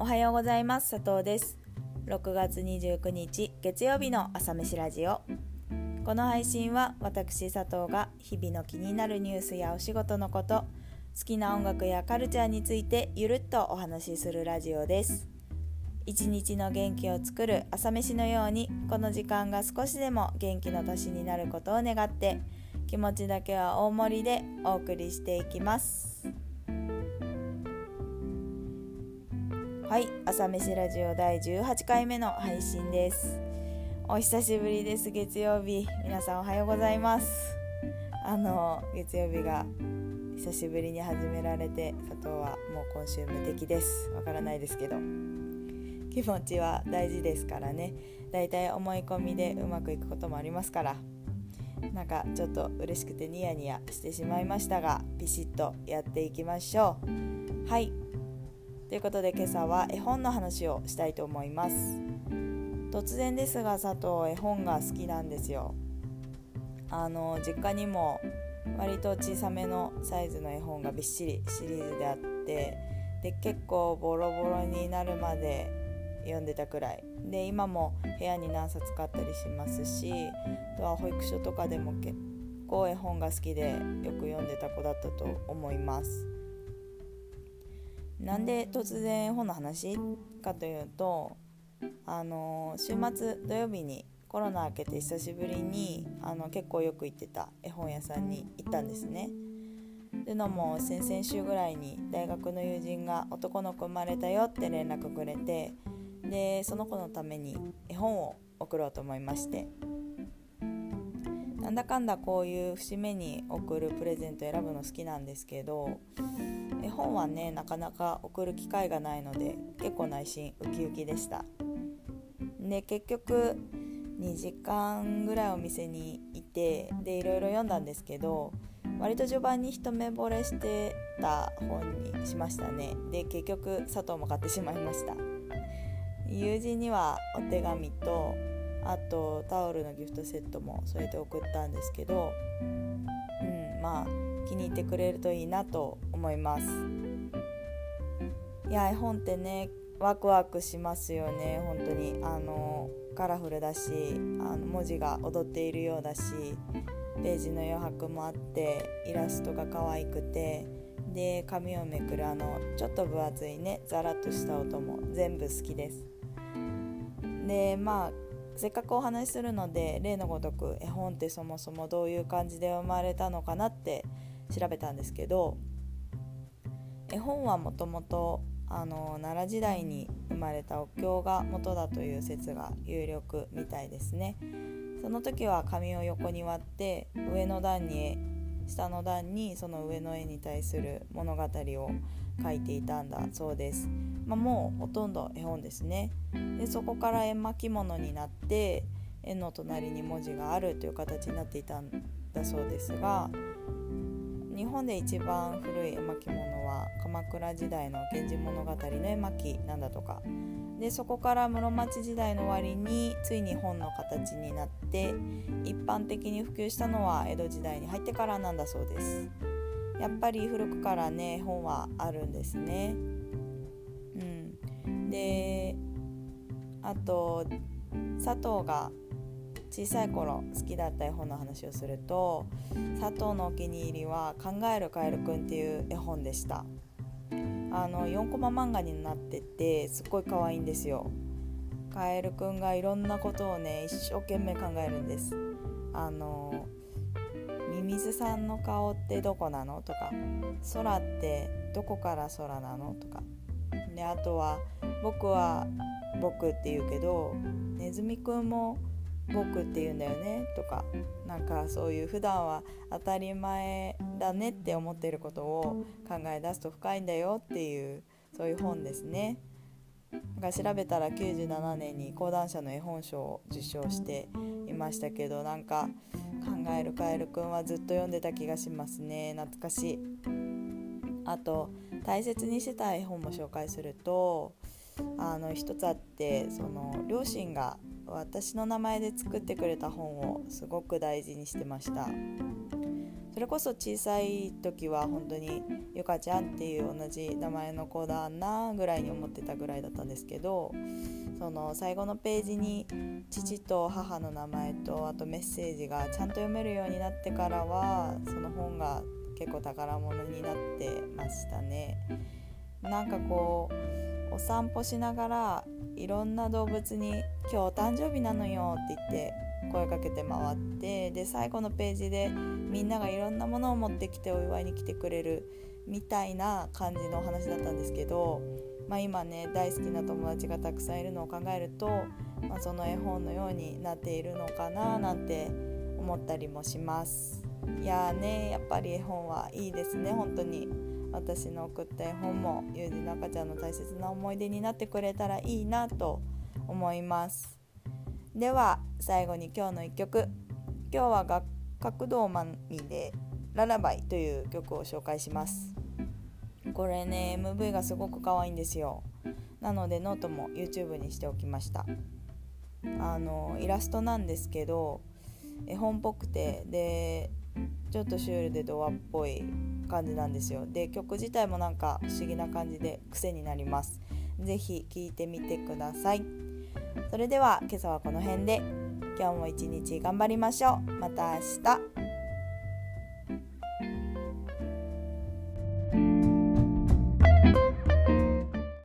おはようございます。佐藤です。6月29日月曜日の朝飯ラジオ。この配信は私佐藤が日々の気になるニュースやお仕事のこと好きな音楽やカルチャーについてゆるっとお話しするラジオです。一日の元気を作る朝飯のようにこの時間が少しでも元気の足しになることを願って気持ちだけは大盛りでお送りしていきます。はい朝飯ラジオ第18回目の配信です。お久しぶりです月曜日。皆さんおはようございます。あの月曜日が久しぶりに始められて佐藤はもう今週無敵です。わからないですけど。気持ちは大事ですからね。だいたい思い込みでうまくいくこともありますから。なんかちょっと嬉しくてニヤニヤしてしまいましたがピシッとやっていきましょう。はい。ということで今朝は絵本の話をしたいと思います。突然ですが佐藤絵本が好きなんですよ。あの実家にも割と小さめのサイズの絵本がびっしりシリーズであってで結構ボロボロになるまで読んでたくらい。で今も部屋に何冊買ったりしますしあとは保育所とかでも結構絵本が好きでよく読んでた子だったと思います。なんで突然絵本の話かというとあの週末土曜日にコロナ明けて久しぶりにあの結構よく行ってた絵本屋さんに行ったんですね。というのも先々週ぐらいに大学の友人が男の子生まれたよって連絡くれてでその子のために絵本を送ろうと思いましてなんだかんだこういう節目に送るプレゼント選ぶの好きなんですけど絵本はねなかなか送る機会がないので結構内心ウキウキでした。で結局2時間ぐらいお店にいてでいろいろ読んだんですけど割と序盤に一目惚れしてた本にしましたね。で結局佐藤も買ってしまいました。友人にはお手紙とあとタオルのギフトセットも添えて送ったんですけどうんまあ気に入ってくれるといいなと思います。いや絵本ってねワクワクしますよね。本当に。あのカラフルだしあの文字が踊っているようだしページの余白もあってイラストが可愛くてで紙をめくるあのちょっと分厚いねザラッとした音も全部好きです。でまあせっかくお話しするので例のごとく絵本ってそもそもどういう感じで生まれたのかなって調べたんですけど絵本はもともと奈良時代に生まれたお経が元だという説が有力みたいですね。その時は紙を横に割って上の段に下の段にその上の絵に対する物語を書いていたんだ。そうです、まあ、もうほとんど絵本ですね。でそこから絵巻物になって絵の隣に文字があるという形になっていたんだそうですが日本で一番古い絵巻物は鎌倉時代の「源氏物語」の絵巻なんだとか。でそこから室町時代の終わりについに本の形になって一般的に普及したのは江戸時代に入ってからなんだそうです。やっぱり古くからね本はあるんですね。うん。であと佐藤が小さい頃好きだった絵本の話をすると佐藤のお気に入りは「考えるカエルくん」っていう絵本でした。あの4コマ漫画になっててすっごい可愛いんですよ。カエルくんがいろんなことをね一生懸命考えるんです。あのミミズさんの顔ってどこなの？とか空ってどこから空なの？とか。であとは僕は僕って言うけどネズミくんも僕って言うんだよねとかなんかそういう普段は当たり前だねって思ってることを考え出すと深いんだよっていうそういう本ですね。が調べたら97年に講談社の絵本賞を受賞していましたけどなんか考えるカエルくんはずっと読んでた気がしますね懐かしいあと大切にしてた絵本も紹介するとあの一つあってその両親が私の名前で作ってくれた本をすごく大事にしてましたそれこそ小さい時は本当にゆかちゃんっていう同じ名前の子だなぐらいに思ってたぐらいだったんですけどその最後のページに父と母の名前とあとメッセージがちゃんと読めるようになってからはその本が結構宝物になってましたね。なんかこうお散歩しながらいろんな動物に「今日お誕生日なのよ」って言って声かけて回ってで最後のページでみんながいろんなものを持ってきてお祝いに来てくれるみたいな感じのお話だったんですけど、まあ、今ね大好きな友達がたくさんいるのを考えると、まあ、その絵本のようになっているのかななんて思ったりもします。いやーねやっぱり絵本はいいですね本当に私の送った絵本も友人の赤ちゃんの大切な思い出になってくれたらいいなと思います。では最後に今日の1曲。今日は角動漫で「ララバイ」という曲を紹介します。これね MV がすごく可愛いんですよ。なのでノートも YouTube にしておきました。あのイラストなんですけど絵本っぽくてでちょっとシュールでドアっぽい感じなんですよ。で曲自体もなんか不思議な感じで癖になります。是非聴いてみてください。それでは今朝はこの辺で。今日も一日頑張りましょう。また明日。